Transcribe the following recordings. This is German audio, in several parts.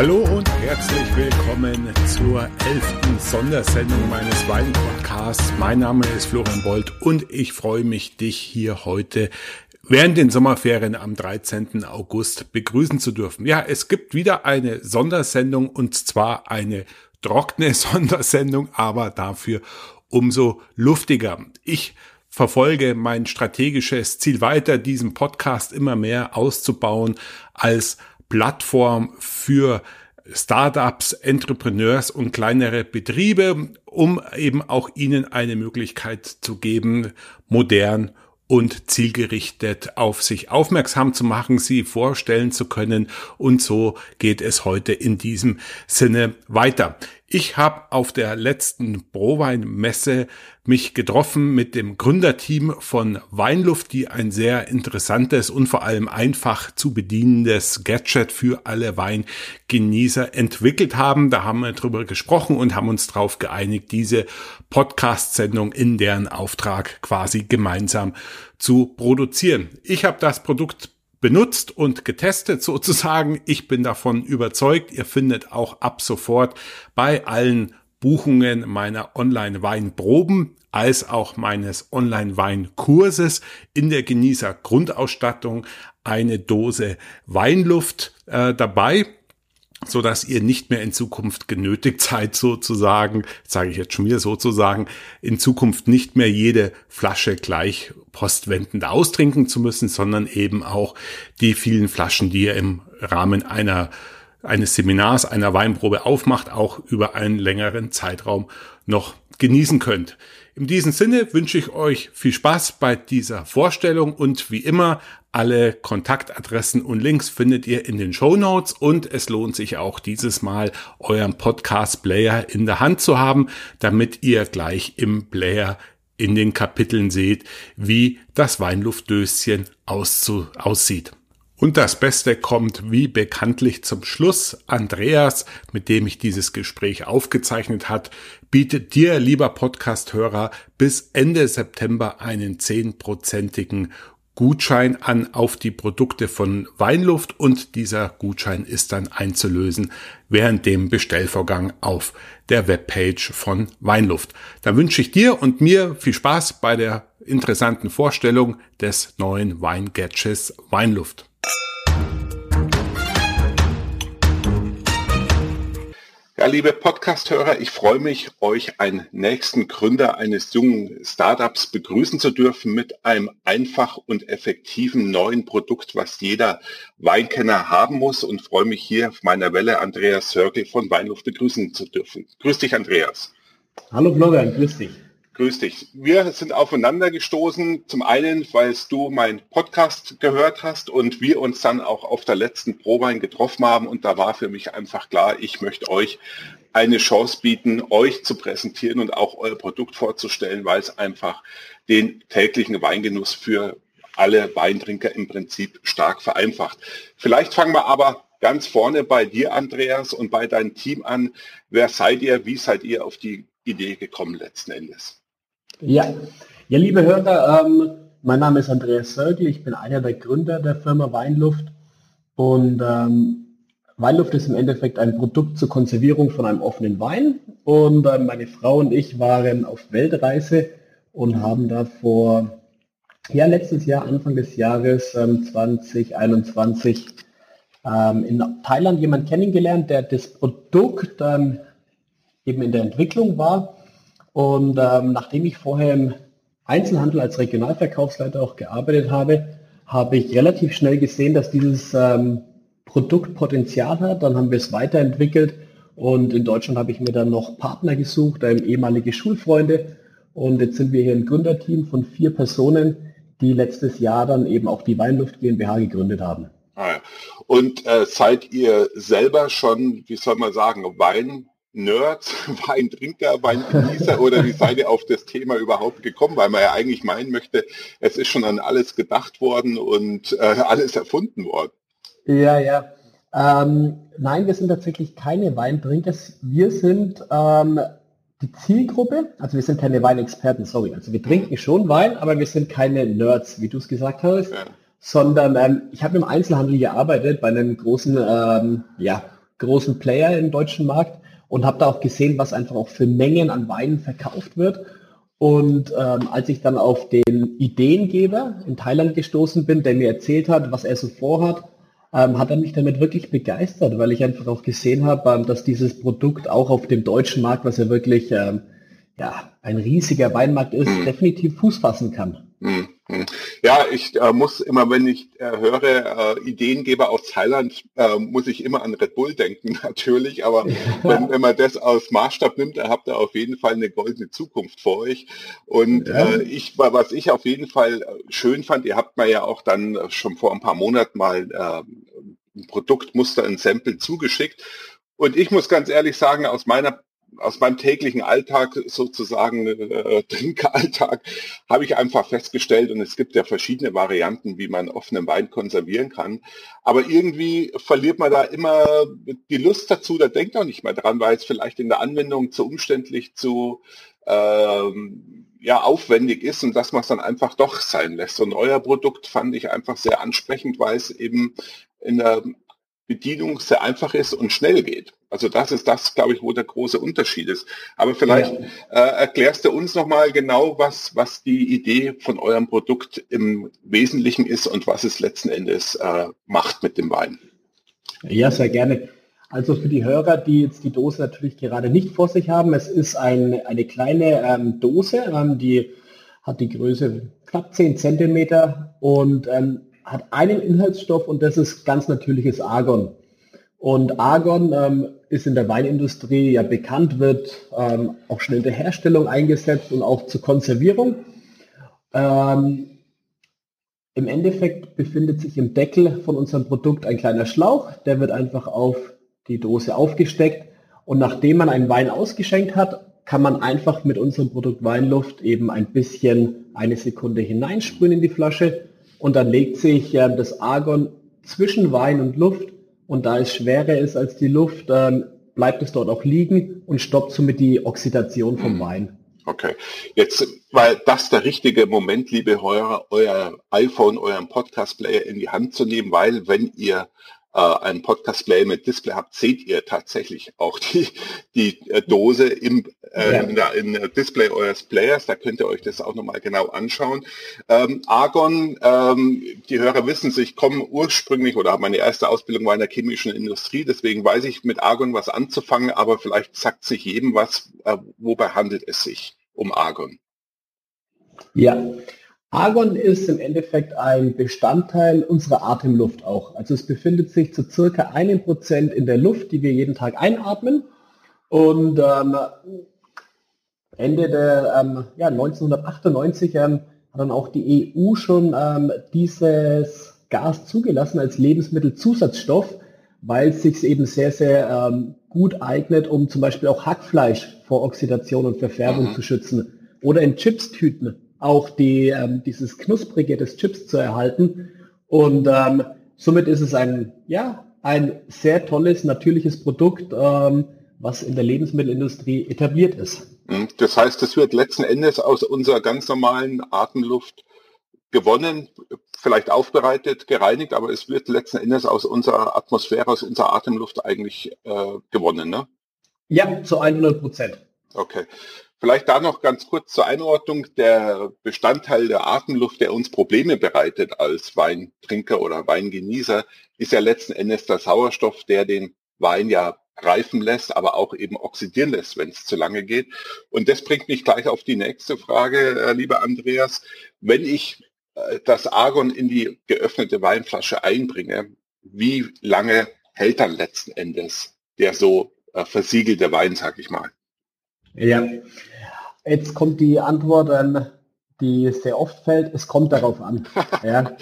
Hallo und herzlich willkommen zur elften Sondersendung meines Wein-Podcasts. Mein Name ist Florian Bold und ich freue mich, dich hier heute während den Sommerferien am 13. August begrüßen zu dürfen. Ja, es gibt wieder eine Sondersendung und zwar eine trockene Sondersendung, aber dafür umso luftiger. Ich verfolge mein strategisches Ziel weiter, diesen Podcast immer mehr auszubauen als Plattform für Startups, Entrepreneurs und kleinere Betriebe, um eben auch ihnen eine Möglichkeit zu geben, modern und zielgerichtet auf sich aufmerksam zu machen, sie vorstellen zu können. Und so geht es heute in diesem Sinne weiter. Ich habe auf der letzten Prowein-Messe mich getroffen mit dem Gründerteam von Weinluft, die ein sehr interessantes und vor allem einfach zu bedienendes Gadget für alle Weingenießer entwickelt haben. Da haben wir drüber gesprochen und haben uns darauf geeinigt, diese Podcast-Sendung in deren Auftrag quasi gemeinsam zu produzieren. Ich habe das Produkt benutzt und getestet sozusagen. Ich bin davon überzeugt. Ihr findet auch ab sofort bei allen Buchungen meiner Online-Weinproben als auch meines Online-Weinkurses in der Genießer Grundausstattung eine Dose Weinluft äh, dabei so dass ihr nicht mehr in Zukunft genötigt seid, sozusagen, sage ich jetzt schon wieder sozusagen, in Zukunft nicht mehr jede Flasche gleich postwendend austrinken zu müssen, sondern eben auch die vielen Flaschen, die ihr im Rahmen einer eines Seminars, einer Weinprobe aufmacht, auch über einen längeren Zeitraum noch genießen könnt. In diesem Sinne wünsche ich euch viel Spaß bei dieser Vorstellung und wie immer alle Kontaktadressen und Links findet ihr in den Show Notes und es lohnt sich auch dieses Mal euren Podcast Player in der Hand zu haben, damit ihr gleich im Player in den Kapiteln seht, wie das Weinluftdöschen aussieht. Und das Beste kommt wie bekanntlich zum Schluss. Andreas, mit dem ich dieses Gespräch aufgezeichnet hat, bietet dir, lieber Podcast-Hörer, bis Ende September einen zehnprozentigen Gutschein an auf die Produkte von Weinluft und dieser Gutschein ist dann einzulösen während dem Bestellvorgang auf der Webpage von Weinluft. Da wünsche ich dir und mir viel Spaß bei der interessanten Vorstellung des neuen Weingadgets Weinluft. Ja, liebe Podcast-Hörer, ich freue mich, euch einen nächsten Gründer eines jungen Startups begrüßen zu dürfen mit einem einfach und effektiven neuen Produkt, was jeder Weinkenner haben muss und freue mich hier auf meiner Welle Andreas Sörgel von Weinluft begrüßen zu dürfen. Grüß dich, Andreas. Hallo Florian, grüß dich. Grüß dich. Wir sind aufeinander gestoßen. Zum einen, weil du meinen Podcast gehört hast und wir uns dann auch auf der letzten Probein getroffen haben. Und da war für mich einfach klar, ich möchte euch eine Chance bieten, euch zu präsentieren und auch euer Produkt vorzustellen, weil es einfach den täglichen Weingenuss für alle Weintrinker im Prinzip stark vereinfacht. Vielleicht fangen wir aber ganz vorne bei dir, Andreas, und bei deinem Team an. Wer seid ihr? Wie seid ihr auf die Idee gekommen letzten Endes? Ja, ja liebe Hörer, ähm, mein Name ist Andreas Sörgel, ich bin einer der Gründer der Firma Weinluft. Und ähm, Weinluft ist im Endeffekt ein Produkt zur Konservierung von einem offenen Wein. Und äh, meine Frau und ich waren auf Weltreise und haben da vor ja, letztes Jahr, Anfang des Jahres ähm, 2021 ähm, in Thailand jemanden kennengelernt, der das Produkt ähm, eben in der Entwicklung war und ähm, nachdem ich vorher im Einzelhandel als Regionalverkaufsleiter auch gearbeitet habe, habe ich relativ schnell gesehen, dass dieses ähm, Produkt Potenzial hat. Dann haben wir es weiterentwickelt und in Deutschland habe ich mir dann noch Partner gesucht, ähm, ehemalige Schulfreunde. Und jetzt sind wir hier ein Gründerteam von vier Personen, die letztes Jahr dann eben auch die Weinluft GmbH gegründet haben. Ah und äh, seid ihr selber schon, wie soll man sagen, Wein Nerds, Weintrinker, Weingenießer oder wie seid ihr auf das Thema überhaupt gekommen? Weil man ja eigentlich meinen möchte, es ist schon an alles gedacht worden und äh, alles erfunden worden. Ja, ja. Ähm, nein, wir sind tatsächlich keine Weintrinker. Wir sind ähm, die Zielgruppe, also wir sind keine Weinexperten, sorry. Also wir trinken schon Wein, aber wir sind keine Nerds, wie du es gesagt hast, ja. sondern ähm, ich habe im Einzelhandel gearbeitet bei einem großen ähm, ja, großen Player im deutschen Markt und habe da auch gesehen, was einfach auch für Mengen an Weinen verkauft wird. Und ähm, als ich dann auf den Ideengeber in Thailand gestoßen bin, der mir erzählt hat, was er so vorhat, ähm, hat er mich damit wirklich begeistert, weil ich einfach auch gesehen habe, ähm, dass dieses Produkt auch auf dem deutschen Markt, was ja wirklich ähm, ja, ein riesiger Weinmarkt ist, mhm. definitiv Fuß fassen kann. Mhm. Ja, ich äh, muss immer, wenn ich äh, höre, äh, Ideengeber aus Thailand, äh, muss ich immer an Red Bull denken, natürlich. Aber wenn, wenn, man das aus Maßstab nimmt, dann habt ihr auf jeden Fall eine goldene Zukunft vor euch. Und ja. äh, ich, was ich auf jeden Fall äh, schön fand, ihr habt mir ja auch dann schon vor ein paar Monaten mal äh, ein Produktmuster, ein Sample zugeschickt. Und ich muss ganz ehrlich sagen, aus meiner aus meinem täglichen Alltag sozusagen, äh, Trinkeralltag, habe ich einfach festgestellt, und es gibt ja verschiedene Varianten, wie man offenen Wein konservieren kann. Aber irgendwie verliert man da immer die Lust dazu, da denkt auch nicht mehr dran, weil es vielleicht in der Anwendung zu umständlich, zu ähm, ja, aufwendig ist und dass man es dann einfach doch sein lässt. Und euer Produkt fand ich einfach sehr ansprechend, weil es eben in der Bedienung sehr einfach ist und schnell geht. Also das ist das, glaube ich, wo der große Unterschied ist. Aber vielleicht ja. äh, erklärst du uns nochmal genau, was, was die Idee von eurem Produkt im Wesentlichen ist und was es letzten Endes äh, macht mit dem Wein. Ja, sehr gerne. Also für die Hörer, die jetzt die Dose natürlich gerade nicht vor sich haben, es ist ein, eine kleine ähm, Dose, ähm, die hat die Größe knapp 10 Zentimeter und ähm, hat einen Inhaltsstoff und das ist ganz natürliches Argon. Und Argon ähm, ist in der Weinindustrie ja bekannt, wird ähm, auch in der Herstellung eingesetzt und auch zur Konservierung. Ähm, Im Endeffekt befindet sich im Deckel von unserem Produkt ein kleiner Schlauch, der wird einfach auf die Dose aufgesteckt und nachdem man einen Wein ausgeschenkt hat, kann man einfach mit unserem Produkt Weinluft eben ein bisschen eine Sekunde hineinsprühen in die Flasche und dann legt sich äh, das Argon zwischen Wein und Luft und da es schwerer ist als die Luft, ähm, bleibt es dort auch liegen und stoppt somit die Oxidation vom mhm. Wein. Okay, jetzt, weil das der richtige Moment, liebe Hörer, euer iPhone, euren Podcast-Player in die Hand zu nehmen, weil wenn ihr äh, einen Podcast-Player mit Display habt, seht ihr tatsächlich auch die, die äh, Dose im äh, ja. in, der, in der Display eures Players. Da könnt ihr euch das auch nochmal genau anschauen. Ähm, Argon, ähm, die Hörer wissen ich komme ursprünglich oder meine erste Ausbildung war in der chemischen Industrie, deswegen weiß ich mit Argon was anzufangen, aber vielleicht sagt sich jedem was, äh, wobei handelt es sich um Argon? Ja, Argon ist im Endeffekt ein Bestandteil unserer Atemluft auch. Also es befindet sich zu circa einem Prozent in der Luft, die wir jeden Tag einatmen. Und ähm, Ende der ähm, ja, 1998 ähm, hat dann auch die EU schon ähm, dieses Gas zugelassen als Lebensmittelzusatzstoff, weil es sich eben sehr, sehr ähm, gut eignet, um zum Beispiel auch Hackfleisch vor Oxidation und Verfärbung mhm. zu schützen. Oder in Chipstüten auch die, ähm, dieses Knusprige des Chips zu erhalten. Und ähm, somit ist es ein, ja, ein sehr tolles, natürliches Produkt, ähm, was in der Lebensmittelindustrie etabliert ist. Hm, das heißt, es wird letzten Endes aus unserer ganz normalen Atemluft gewonnen, vielleicht aufbereitet, gereinigt, aber es wird letzten Endes aus unserer Atmosphäre, aus unserer Atemluft eigentlich äh, gewonnen, ne? Ja, zu 100 Prozent. Okay. Vielleicht da noch ganz kurz zur Einordnung. Der Bestandteil der Atemluft, der uns Probleme bereitet als Weintrinker oder Weingenießer, ist ja letzten Endes der Sauerstoff, der den Wein ja reifen lässt, aber auch eben oxidieren lässt, wenn es zu lange geht. Und das bringt mich gleich auf die nächste Frage, äh, lieber Andreas. Wenn ich äh, das Argon in die geöffnete Weinflasche einbringe, wie lange hält dann letzten Endes der so äh, versiegelte Wein, sag ich mal? Ja, Jetzt kommt die Antwort, ähm, die sehr oft fällt, es kommt darauf an. ja.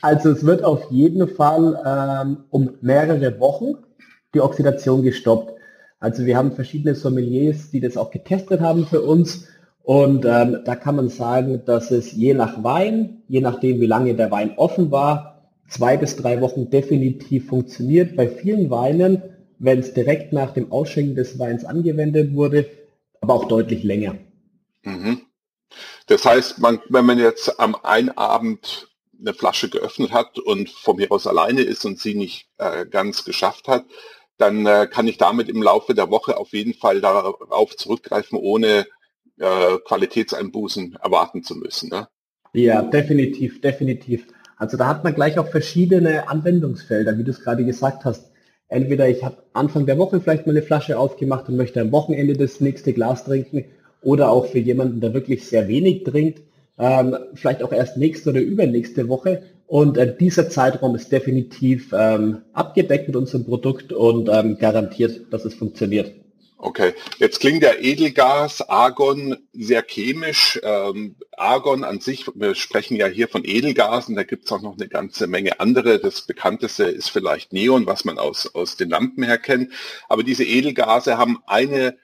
Also es wird auf jeden Fall ähm, um mehrere Wochen die Oxidation gestoppt. Also wir haben verschiedene Sommeliers, die das auch getestet haben für uns. Und ähm, da kann man sagen, dass es je nach Wein, je nachdem wie lange der Wein offen war, zwei bis drei Wochen definitiv funktioniert. Bei vielen Weinen, wenn es direkt nach dem Ausschenken des Weins angewendet wurde, aber auch deutlich länger. Mhm. Das heißt, man, wenn man jetzt am einen Abend eine Flasche geöffnet hat und von mir aus alleine ist und sie nicht äh, ganz geschafft hat, dann äh, kann ich damit im Laufe der Woche auf jeden Fall darauf zurückgreifen, ohne äh, Qualitätseinbußen erwarten zu müssen. Ne? Ja, definitiv, definitiv. Also da hat man gleich auch verschiedene Anwendungsfelder, wie du es gerade gesagt hast. Entweder ich habe Anfang der Woche vielleicht mal eine Flasche aufgemacht und möchte am Wochenende das nächste Glas trinken oder auch für jemanden, der wirklich sehr wenig trinkt, ähm, vielleicht auch erst nächste oder übernächste Woche. Und äh, dieser Zeitraum ist definitiv ähm, abgedeckt mit unserem Produkt und ähm, garantiert, dass es funktioniert. Okay, jetzt klingt der Edelgas, Argon sehr chemisch. Ähm, Argon an sich, wir sprechen ja hier von Edelgasen, da gibt es auch noch eine ganze Menge andere. Das bekannteste ist vielleicht Neon, was man aus, aus den Lampen her kennt. Aber diese Edelgase haben eine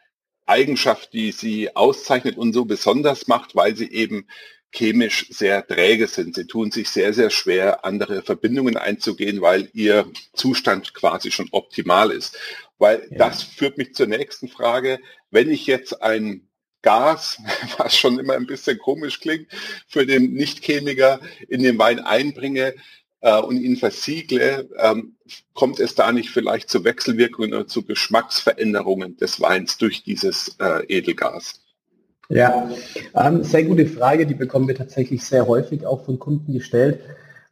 Eigenschaft, die sie auszeichnet und so besonders macht, weil sie eben chemisch sehr träge sind. Sie tun sich sehr, sehr schwer, andere Verbindungen einzugehen, weil ihr Zustand quasi schon optimal ist. Weil ja. das führt mich zur nächsten Frage. Wenn ich jetzt ein Gas, was schon immer ein bisschen komisch klingt, für den Nichtchemiker in den Wein einbringe äh, und ihn versiegle, ähm, kommt es da nicht vielleicht zu Wechselwirkungen oder zu Geschmacksveränderungen des Weins durch dieses äh, Edelgas? Ja, ähm, sehr gute Frage, die bekommen wir tatsächlich sehr häufig auch von Kunden gestellt.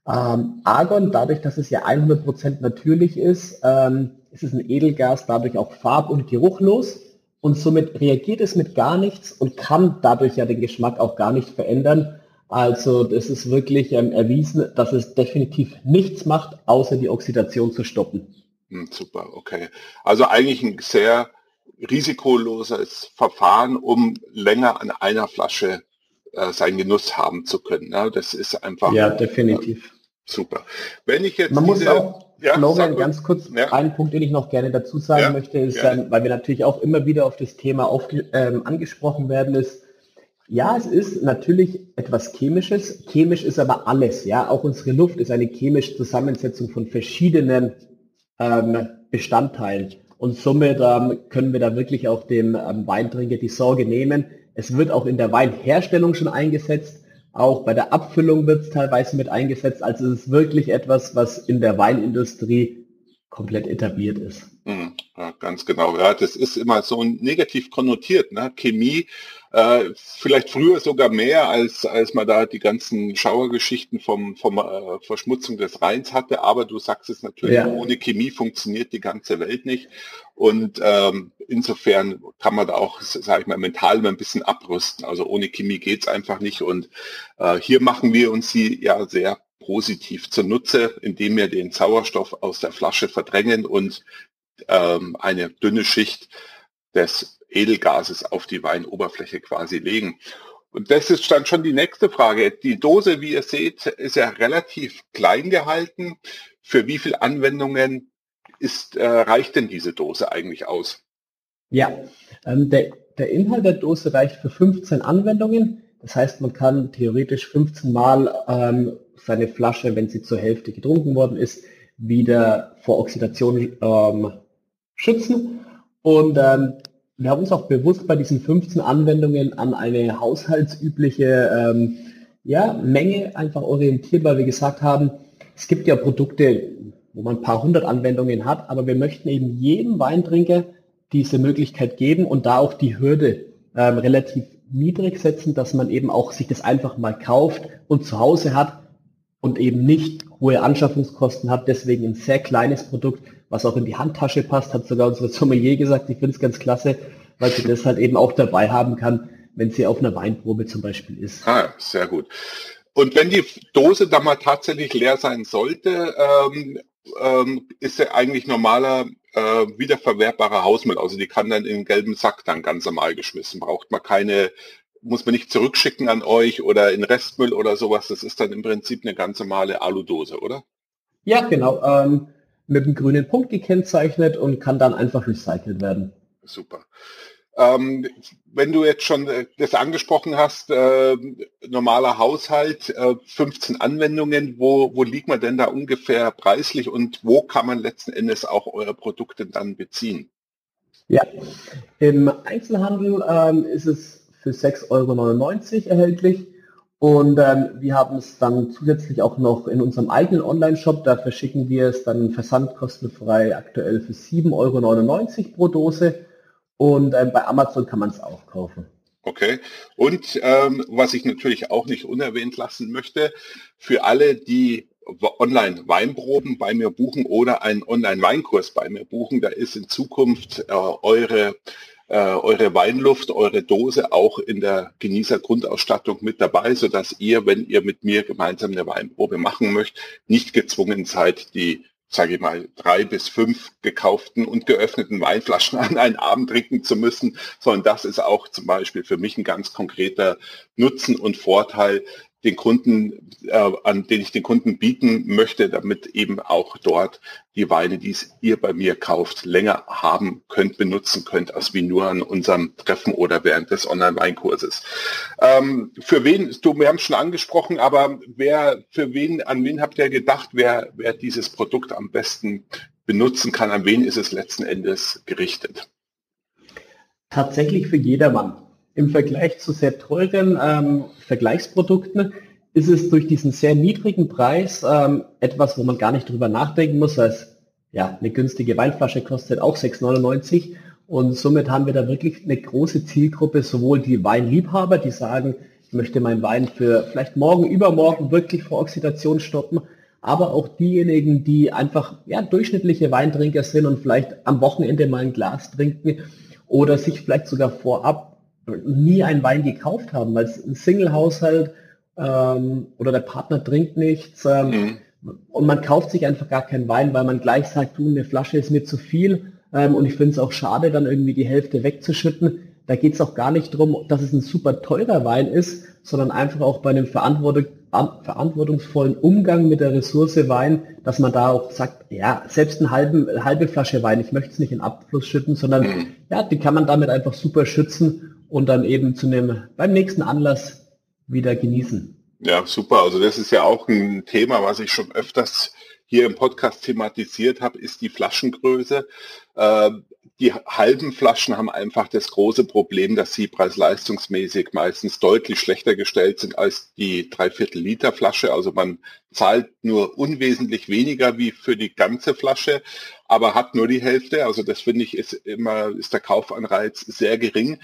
Ähm, Argon, dadurch, dass es ja 100% natürlich ist, ähm, ist es ein Edelgas, dadurch auch farb- und geruchlos und somit reagiert es mit gar nichts und kann dadurch ja den Geschmack auch gar nicht verändern. Also das ist wirklich ähm, erwiesen, dass es definitiv nichts macht, außer die Oxidation zu stoppen. Hm, super, okay. Also eigentlich ein sehr risikoloses Verfahren, um länger an einer Flasche äh, seinen Genuss haben zu können. Ja, das ist einfach. Ja, definitiv. Äh, super. Wenn ich jetzt Man diese, muss auch, ja, Florian, ganz kurz, ja. einen Punkt, den ich noch gerne dazu sagen ja, möchte, ist, ähm, weil wir natürlich auch immer wieder auf das Thema auf, ähm, angesprochen werden, ist, ja, es ist natürlich etwas Chemisches. Chemisch ist aber alles. Ja, auch unsere Luft ist eine chemische Zusammensetzung von verschiedenen ähm, Bestandteilen. Und somit ähm, können wir da wirklich auch dem ähm, Weintrinker die Sorge nehmen. Es wird auch in der Weinherstellung schon eingesetzt. Auch bei der Abfüllung wird es teilweise mit eingesetzt. Also es ist wirklich etwas, was in der Weinindustrie komplett etabliert ist. Mhm, ja, ganz genau. Ja, das ist immer so negativ konnotiert. Ne? Chemie äh, vielleicht früher sogar mehr, als, als man da die ganzen Schauergeschichten vom, vom äh, Verschmutzung des Rheins hatte. Aber du sagst es natürlich, ja. ohne Chemie funktioniert die ganze Welt nicht. Und ähm, insofern kann man da auch, sage ich mal, mental mal ein bisschen abrüsten. Also ohne Chemie geht's einfach nicht. Und äh, hier machen wir uns sie ja sehr positiv zunutze, indem wir den Sauerstoff aus der Flasche verdrängen und ähm, eine dünne Schicht des Edelgases auf die Weinoberfläche quasi legen. Und das ist dann schon die nächste Frage. Die Dose, wie ihr seht, ist ja relativ klein gehalten. Für wie viele Anwendungen ist, äh, reicht denn diese Dose eigentlich aus? Ja, ähm, der, der Inhalt der Dose reicht für 15 Anwendungen. Das heißt, man kann theoretisch 15 Mal ähm, seine Flasche, wenn sie zur Hälfte getrunken worden ist, wieder vor Oxidation ähm, schützen. Und ähm, wir haben uns auch bewusst bei diesen 15 Anwendungen an eine haushaltsübliche ähm, ja, Menge einfach orientiert, weil wir gesagt haben, es gibt ja Produkte, wo man ein paar hundert Anwendungen hat, aber wir möchten eben jedem Weintrinker diese Möglichkeit geben und da auch die Hürde ähm, relativ niedrig setzen, dass man eben auch sich das einfach mal kauft und zu Hause hat und eben nicht hohe Anschaffungskosten hat. Deswegen ein sehr kleines Produkt, was auch in die Handtasche passt, hat sogar unsere Sommelier gesagt. Ich finde es ganz klasse, weil sie das halt eben auch dabei haben kann, wenn sie auf einer Weinprobe zum Beispiel ist. Ah, sehr gut. Und wenn die Dose dann mal tatsächlich leer sein sollte, ähm, ähm, ist sie eigentlich normaler äh, wiederverwertbarer Hausmüll. Also die kann dann in den gelben Sack dann ganz normal geschmissen. Braucht man keine, muss man nicht zurückschicken an euch oder in Restmüll oder sowas. Das ist dann im Prinzip eine ganz normale Aludose, oder? Ja, genau. Ähm, mit einem grünen Punkt gekennzeichnet und kann dann einfach recycelt werden. Super. Ähm, wenn du jetzt schon äh, das angesprochen hast, äh, normaler Haushalt, äh, 15 Anwendungen, wo, wo liegt man denn da ungefähr preislich und wo kann man letzten Endes auch eure Produkte dann beziehen? Ja, im Einzelhandel ähm, ist es für 6,99 Euro erhältlich Und ähm, wir haben es dann zusätzlich auch noch in unserem eigenen Online-Shop. Da verschicken wir es dann versandkostenfrei aktuell für 7,99 Euro pro Dose. Und ähm, bei Amazon kann man es auch kaufen. Okay. Und ähm, was ich natürlich auch nicht unerwähnt lassen möchte, für alle, die Online-Weinproben bei mir buchen oder einen Online-Weinkurs bei mir buchen, da ist in Zukunft äh, eure äh, eure Weinluft, eure Dose auch in der Genießergrundausstattung mit dabei, so dass ihr, wenn ihr mit mir gemeinsam eine Weinprobe machen möchtet, nicht gezwungen seid, die sage ich mal, drei bis fünf gekauften und geöffneten Weinflaschen an einen Abend trinken zu müssen, sondern das ist auch zum Beispiel für mich ein ganz konkreter Nutzen und Vorteil, den Kunden, äh, an den ich den Kunden bieten möchte, damit eben auch dort die Weine, die ihr bei mir kauft, länger haben könnt, benutzen könnt, als wie nur an unserem Treffen oder während des Online-Weinkurses. Ähm, für wen, du, wir haben es schon angesprochen, aber wer, für wen, an wen habt ihr gedacht, wer, wer dieses Produkt am besten benutzen kann, an wen ist es letzten Endes gerichtet? Tatsächlich für jedermann. Im Vergleich zu sehr teuren ähm, Vergleichsprodukten ist es durch diesen sehr niedrigen Preis ähm, etwas, wo man gar nicht drüber nachdenken muss, weil ja, eine günstige Weinflasche kostet auch 6,99 und somit haben wir da wirklich eine große Zielgruppe, sowohl die Weinliebhaber, die sagen, ich möchte meinen Wein für vielleicht morgen, übermorgen wirklich vor Oxidation stoppen, aber auch diejenigen, die einfach ja, durchschnittliche Weintrinker sind und vielleicht am Wochenende mal ein Glas trinken oder sich vielleicht sogar vorab nie einen Wein gekauft haben, weil es ein Single-Haushalt ähm, oder der Partner trinkt nichts ähm, mhm. und man kauft sich einfach gar keinen Wein, weil man gleich sagt, du, eine Flasche ist mir zu viel ähm, und ich finde es auch schade, dann irgendwie die Hälfte wegzuschütten. Da geht es auch gar nicht darum, dass es ein super teurer Wein ist, sondern einfach auch bei einem Verantwortung, verantwortungsvollen Umgang mit der Ressource Wein, dass man da auch sagt, ja, selbst eine halbe, halbe Flasche Wein, ich möchte es nicht in Abfluss schütten, sondern mhm. ja, die kann man damit einfach super schützen und dann eben zu einem, beim nächsten Anlass wieder genießen. Ja, super. Also das ist ja auch ein Thema, was ich schon öfters hier im Podcast thematisiert habe, ist die Flaschengröße. Äh, die halben Flaschen haben einfach das große Problem, dass sie preis-leistungsmäßig meistens deutlich schlechter gestellt sind als die Dreiviertel Liter Flasche. Also man zahlt nur unwesentlich weniger wie für die ganze Flasche, aber hat nur die Hälfte. Also das finde ich ist immer, ist der Kaufanreiz sehr gering.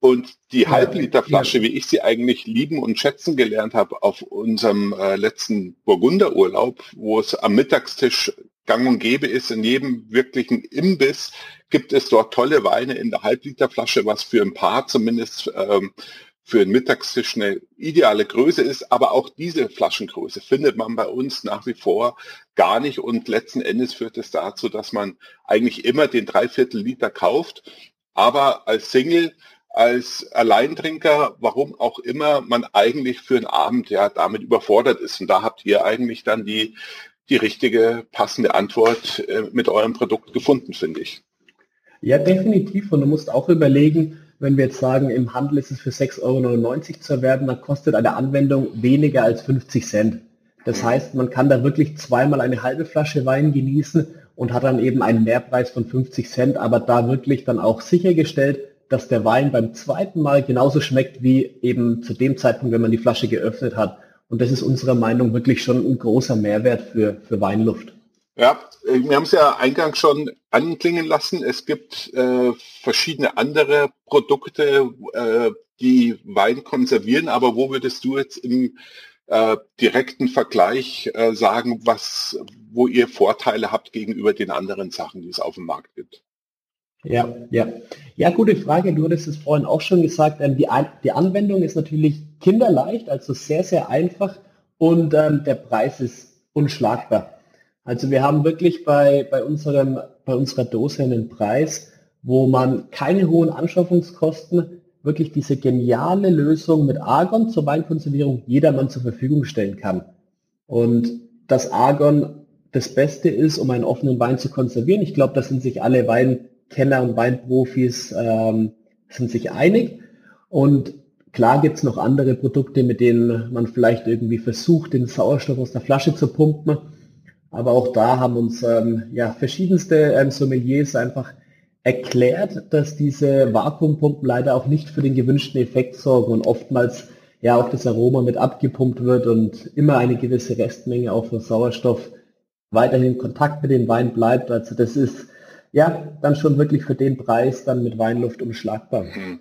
Und die ja, Halbliterflasche, ja. wie ich sie eigentlich lieben und schätzen gelernt habe auf unserem äh, letzten Burgunderurlaub, wo es am Mittagstisch gang und gäbe ist, in jedem wirklichen Imbiss gibt es dort tolle Weine in der Halbliterflasche, was für ein Paar zumindest ähm, für einen Mittagstisch eine ideale Größe ist. Aber auch diese Flaschengröße findet man bei uns nach wie vor gar nicht. Und letzten Endes führt es dazu, dass man eigentlich immer den Dreiviertel Liter kauft, aber als Single als Alleintrinker, warum auch immer, man eigentlich für einen Abend ja damit überfordert ist. Und da habt ihr eigentlich dann die, die richtige, passende Antwort äh, mit eurem Produkt gefunden, finde ich. Ja, definitiv. Und du musst auch überlegen, wenn wir jetzt sagen, im Handel ist es für 6,99 Euro zu erwerben, dann kostet eine Anwendung weniger als 50 Cent. Das mhm. heißt, man kann da wirklich zweimal eine halbe Flasche Wein genießen und hat dann eben einen Mehrpreis von 50 Cent, aber da wirklich dann auch sichergestellt, dass der Wein beim zweiten Mal genauso schmeckt wie eben zu dem Zeitpunkt, wenn man die Flasche geöffnet hat. Und das ist unserer Meinung wirklich schon ein großer Mehrwert für, für Weinluft. Ja, wir haben es ja eingangs schon anklingen lassen. Es gibt äh, verschiedene andere Produkte, äh, die Wein konservieren, aber wo würdest du jetzt im äh, direkten Vergleich äh, sagen, was, wo ihr Vorteile habt gegenüber den anderen Sachen, die es auf dem Markt gibt? Ja, ja. Ja, gute Frage. Du hattest es vorhin auch schon gesagt. Ähm, die, die Anwendung ist natürlich kinderleicht, also sehr, sehr einfach und ähm, der Preis ist unschlagbar. Also wir haben wirklich bei, bei, unserem, bei unserer Dose einen Preis, wo man keine hohen Anschaffungskosten, wirklich diese geniale Lösung mit Argon zur Weinkonservierung jedermann zur Verfügung stellen kann. Und das Argon das Beste ist, um einen offenen Wein zu konservieren. Ich glaube, da sind sich alle Wein Kenner und Weinprofis ähm, sind sich einig. Und klar gibt es noch andere Produkte, mit denen man vielleicht irgendwie versucht, den Sauerstoff aus der Flasche zu pumpen. Aber auch da haben uns ähm, ja, verschiedenste ähm, Sommeliers einfach erklärt, dass diese Vakuumpumpen leider auch nicht für den gewünschten Effekt sorgen und oftmals ja auch das Aroma mit abgepumpt wird und immer eine gewisse Restmenge auch von Sauerstoff weiterhin in Kontakt mit dem Wein bleibt. Also das ist ja dann schon wirklich für den Preis dann mit Weinluft umschlagbar. Mhm.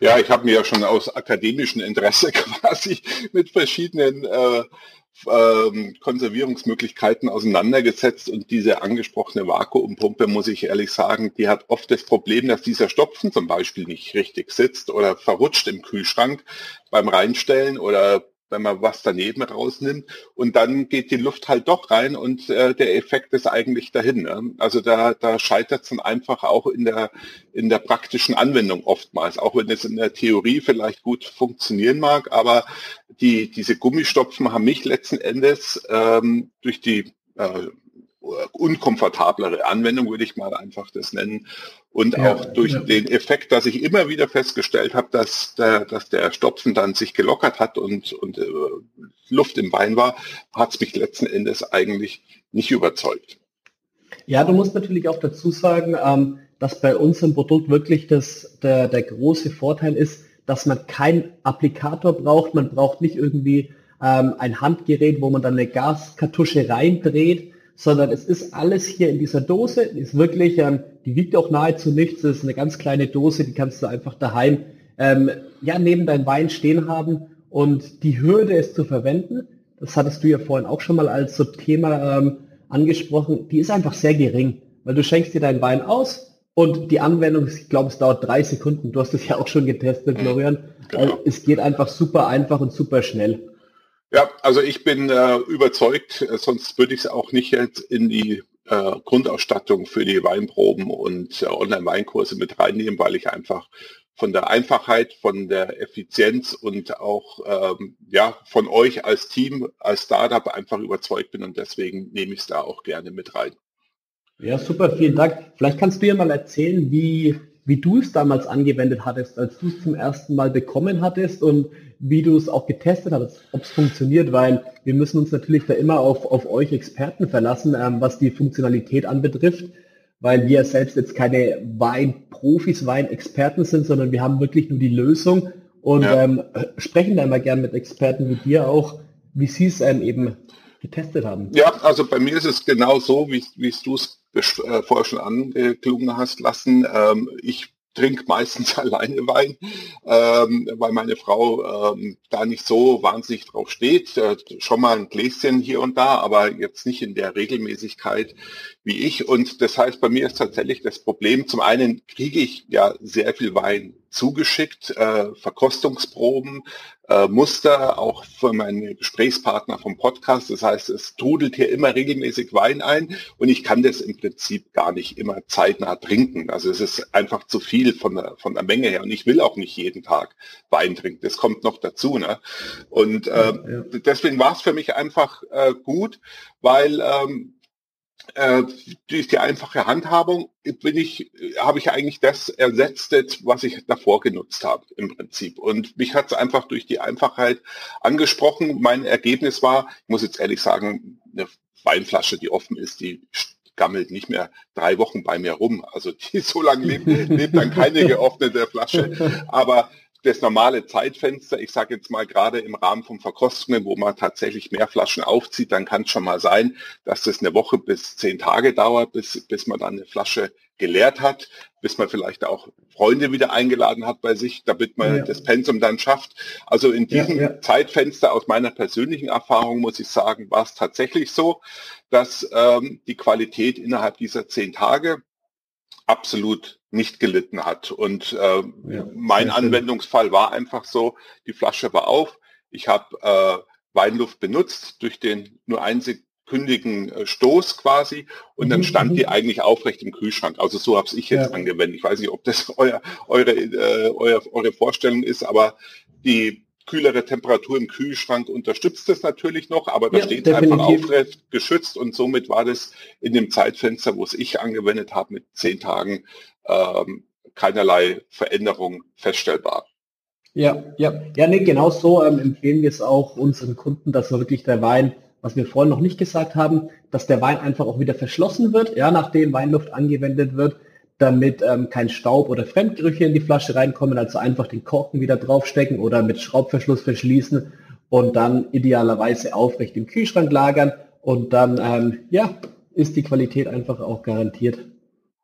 Ja, ich habe mir ja schon aus akademischem Interesse quasi mit verschiedenen äh, ähm, Konservierungsmöglichkeiten auseinandergesetzt und diese angesprochene Vakuumpumpe, muss ich ehrlich sagen, die hat oft das Problem, dass dieser Stopfen zum Beispiel nicht richtig sitzt oder verrutscht im Kühlschrank beim Reinstellen oder wenn man was daneben rausnimmt und dann geht die Luft halt doch rein und äh, der Effekt ist eigentlich dahin. Ne? Also da, da scheitert es dann einfach auch in der, in der praktischen Anwendung oftmals, auch wenn es in der Theorie vielleicht gut funktionieren mag, aber die, diese Gummistopfen haben mich letzten Endes ähm, durch die äh, unkomfortablere Anwendung, würde ich mal einfach das nennen. Und ja, auch durch ja. den Effekt, dass ich immer wieder festgestellt habe, dass der, dass der Stopfen dann sich gelockert hat und, und äh, Luft im Wein war, hat es mich letzten Endes eigentlich nicht überzeugt. Ja, du musst natürlich auch dazu sagen, ähm, dass bei unserem Produkt wirklich das, der, der große Vorteil ist, dass man keinen Applikator braucht. Man braucht nicht irgendwie ähm, ein Handgerät, wo man dann eine Gaskartusche reindreht, sondern es ist alles hier in dieser Dose, ist wirklich, ähm, die wiegt auch nahezu nichts, das ist eine ganz kleine Dose, die kannst du einfach daheim ähm, ja, neben deinem Wein stehen haben und die Hürde es zu verwenden, das hattest du ja vorhin auch schon mal als so Thema ähm, angesprochen, die ist einfach sehr gering, weil du schenkst dir deinen Wein aus und die Anwendung, ich glaube, es dauert drei Sekunden, du hast es ja auch schon getestet. Florian, genau. also, es geht einfach super einfach und super schnell. Ja, also ich bin äh, überzeugt, äh, sonst würde ich es auch nicht jetzt in die äh, Grundausstattung für die Weinproben und äh, Online-Weinkurse mit reinnehmen, weil ich einfach von der Einfachheit, von der Effizienz und auch ähm, ja von euch als Team, als Startup einfach überzeugt bin und deswegen nehme ich es da auch gerne mit rein. Ja, super, vielen Dank. Vielleicht kannst du ja mal erzählen, wie, wie du es damals angewendet hattest, als du es zum ersten Mal bekommen hattest und wie du es auch getestet hast, ob es funktioniert, weil wir müssen uns natürlich da immer auf, auf euch Experten verlassen, ähm, was die Funktionalität anbetrifft, weil wir selbst jetzt keine Weinprofis, Weinexperten sind, sondern wir haben wirklich nur die Lösung und ja. ähm, sprechen da immer gern mit Experten wie dir auch, wie sie es ähm, eben getestet haben. Ja, also bei mir ist es genau so, wie, wie du es vorher schon angeklungen hast lassen. Ähm, ich trinke meistens alleine Wein, ähm, weil meine Frau ähm, da nicht so wahnsinnig drauf steht. Äh, schon mal ein Gläschen hier und da, aber jetzt nicht in der Regelmäßigkeit wie ich. Und das heißt, bei mir ist tatsächlich das Problem, zum einen kriege ich ja sehr viel Wein zugeschickt, äh, Verkostungsproben, äh, Muster, auch für meine Gesprächspartner vom Podcast. Das heißt, es trudelt hier immer regelmäßig Wein ein und ich kann das im Prinzip gar nicht immer zeitnah trinken. Also es ist einfach zu viel von der, von der Menge her und ich will auch nicht jeden Tag Wein trinken. Das kommt noch dazu. Ne? Und äh, ja, ja. deswegen war es für mich einfach äh, gut, weil ähm, äh, durch die einfache Handhabung bin ich, habe ich eigentlich das ersetzt, was ich davor genutzt habe im Prinzip. Und mich hat es einfach durch die Einfachheit angesprochen. Mein Ergebnis war, ich muss jetzt ehrlich sagen, eine Weinflasche, die offen ist, die gammelt nicht mehr drei Wochen bei mir rum. Also die so lange lebt, lebt dann keine geöffnete Flasche. Aber das normale Zeitfenster, ich sage jetzt mal gerade im Rahmen von Verkostungen, wo man tatsächlich mehr Flaschen aufzieht, dann kann es schon mal sein, dass das eine Woche bis zehn Tage dauert, bis, bis man dann eine Flasche geleert hat, bis man vielleicht auch Freunde wieder eingeladen hat bei sich, damit man ja. das Pensum dann schafft. Also in diesem ja, ja. Zeitfenster aus meiner persönlichen Erfahrung muss ich sagen, war es tatsächlich so, dass ähm, die Qualität innerhalb dieser zehn Tage absolut nicht gelitten hat. Und äh, ja, mein Anwendungsfall war einfach so, die Flasche war auf, ich habe äh, Weinluft benutzt durch den nur einsekündigen äh, Stoß quasi und mhm. dann stand die mhm. eigentlich aufrecht im Kühlschrank. Also so habe ich jetzt ja. angewendet. Ich weiß nicht, ob das euer, eure, äh, euer, eure Vorstellung ist, aber die kühlere Temperatur im Kühlschrank unterstützt es natürlich noch, aber da ja, steht definitiv. einfach aufrecht geschützt und somit war das in dem Zeitfenster, wo es ich angewendet habe, mit zehn Tagen ähm, keinerlei Veränderung feststellbar. Ja, ja, ja, nee, genau so ähm, empfehlen wir es auch unseren Kunden, dass wirklich der Wein, was wir vorhin noch nicht gesagt haben, dass der Wein einfach auch wieder verschlossen wird, ja, nachdem Weinluft angewendet wird, damit ähm, kein Staub oder Fremdgerüche in die Flasche reinkommen. Also einfach den Korken wieder draufstecken oder mit Schraubverschluss verschließen und dann idealerweise aufrecht im Kühlschrank lagern und dann ähm, ja, ist die Qualität einfach auch garantiert.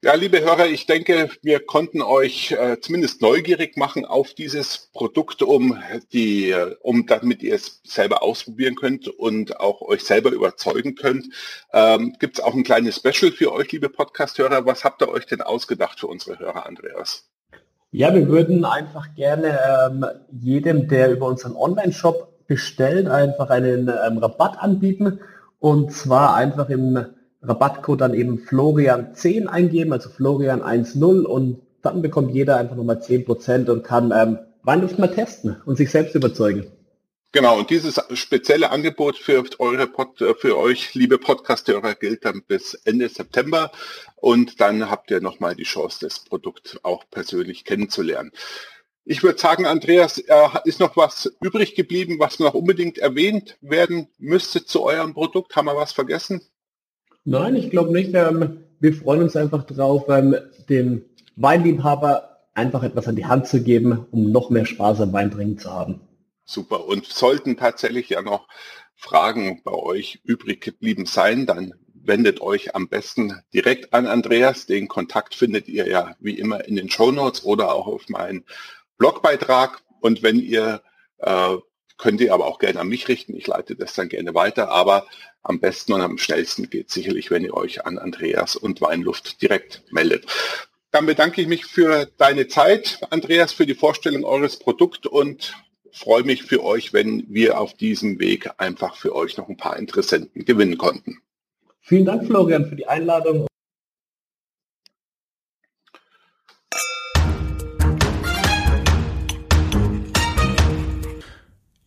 Ja, liebe Hörer, ich denke, wir konnten euch äh, zumindest neugierig machen auf dieses Produkt, um die, um damit ihr es selber ausprobieren könnt und auch euch selber überzeugen könnt. Ähm, Gibt es auch ein kleines Special für euch, liebe Podcast-Hörer? Was habt ihr euch denn ausgedacht für unsere Hörer, Andreas? Ja, wir würden einfach gerne ähm, jedem, der über unseren Online-Shop bestellt, einfach einen ähm, Rabatt anbieten. Und zwar einfach im Rabattcode dann eben Florian10 eingeben, also Florian10 und dann bekommt jeder einfach nochmal 10% und kann ähm, Weinluft mal testen und sich selbst überzeugen. Genau, und dieses spezielle Angebot für eure Pod, für euch, liebe Podcast-Hörer, gilt dann bis Ende September und dann habt ihr nochmal die Chance, das Produkt auch persönlich kennenzulernen. Ich würde sagen, Andreas, äh, ist noch was übrig geblieben, was noch unbedingt erwähnt werden müsste zu eurem Produkt? Haben wir was vergessen? Nein, ich glaube nicht. Ähm, wir freuen uns einfach drauf, ähm, dem Weinliebhaber einfach etwas an die Hand zu geben, um noch mehr Spaß am Weintrinken zu haben. Super. Und sollten tatsächlich ja noch Fragen bei euch übrig geblieben sein, dann wendet euch am besten direkt an Andreas. Den Kontakt findet ihr ja wie immer in den Show Notes oder auch auf meinen Blogbeitrag. Und wenn ihr äh, könnt ihr aber auch gerne an mich richten. Ich leite das dann gerne weiter. Aber am besten und am schnellsten geht sicherlich, wenn ihr euch an Andreas und Weinluft direkt meldet. Dann bedanke ich mich für deine Zeit, Andreas, für die Vorstellung eures Produkts und freue mich für euch, wenn wir auf diesem Weg einfach für euch noch ein paar Interessenten gewinnen konnten. Vielen Dank, Florian, für die Einladung.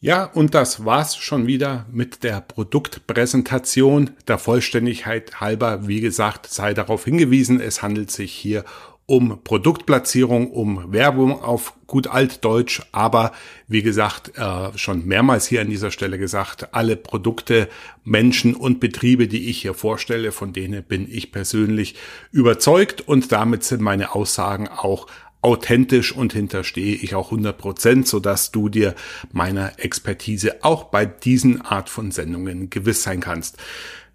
Ja, und das war's schon wieder mit der Produktpräsentation. Der Vollständigkeit halber, wie gesagt, sei darauf hingewiesen, es handelt sich hier um Produktplatzierung, um Werbung auf gut altdeutsch, aber wie gesagt, äh, schon mehrmals hier an dieser Stelle gesagt, alle Produkte, Menschen und Betriebe, die ich hier vorstelle, von denen bin ich persönlich überzeugt und damit sind meine Aussagen auch authentisch und hinterstehe ich auch 100 Prozent, sodass du dir meiner Expertise auch bei diesen Art von Sendungen gewiss sein kannst.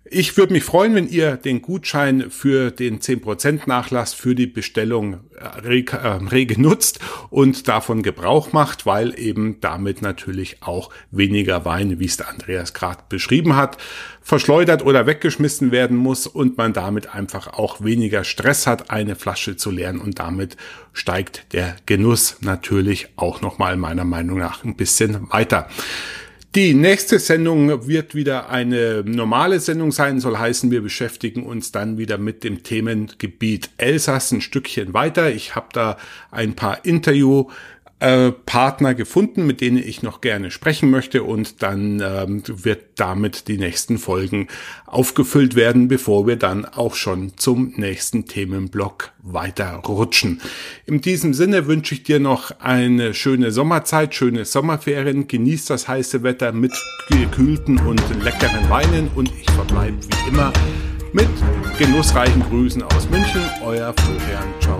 Ich würde mich freuen, wenn ihr den Gutschein für den 10% Nachlass für die Bestellung äh, rege, äh, rege nutzt und davon Gebrauch macht, weil eben damit natürlich auch weniger Wein, wie es der Andreas gerade beschrieben hat, verschleudert oder weggeschmissen werden muss und man damit einfach auch weniger Stress hat, eine Flasche zu leeren und damit steigt der Genuss natürlich auch nochmal meiner Meinung nach ein bisschen weiter. Die nächste Sendung wird wieder eine normale Sendung sein, soll heißen, wir beschäftigen uns dann wieder mit dem Themengebiet Elsass ein Stückchen weiter. Ich habe da ein paar Interview äh, Partner gefunden, mit denen ich noch gerne sprechen möchte und dann ähm, wird damit die nächsten Folgen aufgefüllt werden, bevor wir dann auch schon zum nächsten Themenblock weiterrutschen. In diesem Sinne wünsche ich dir noch eine schöne Sommerzeit, schöne Sommerferien, genieß das heiße Wetter mit gekühlten und leckeren Weinen und ich verbleibe wie immer mit genussreichen Grüßen aus München, euer Florian. Ciao.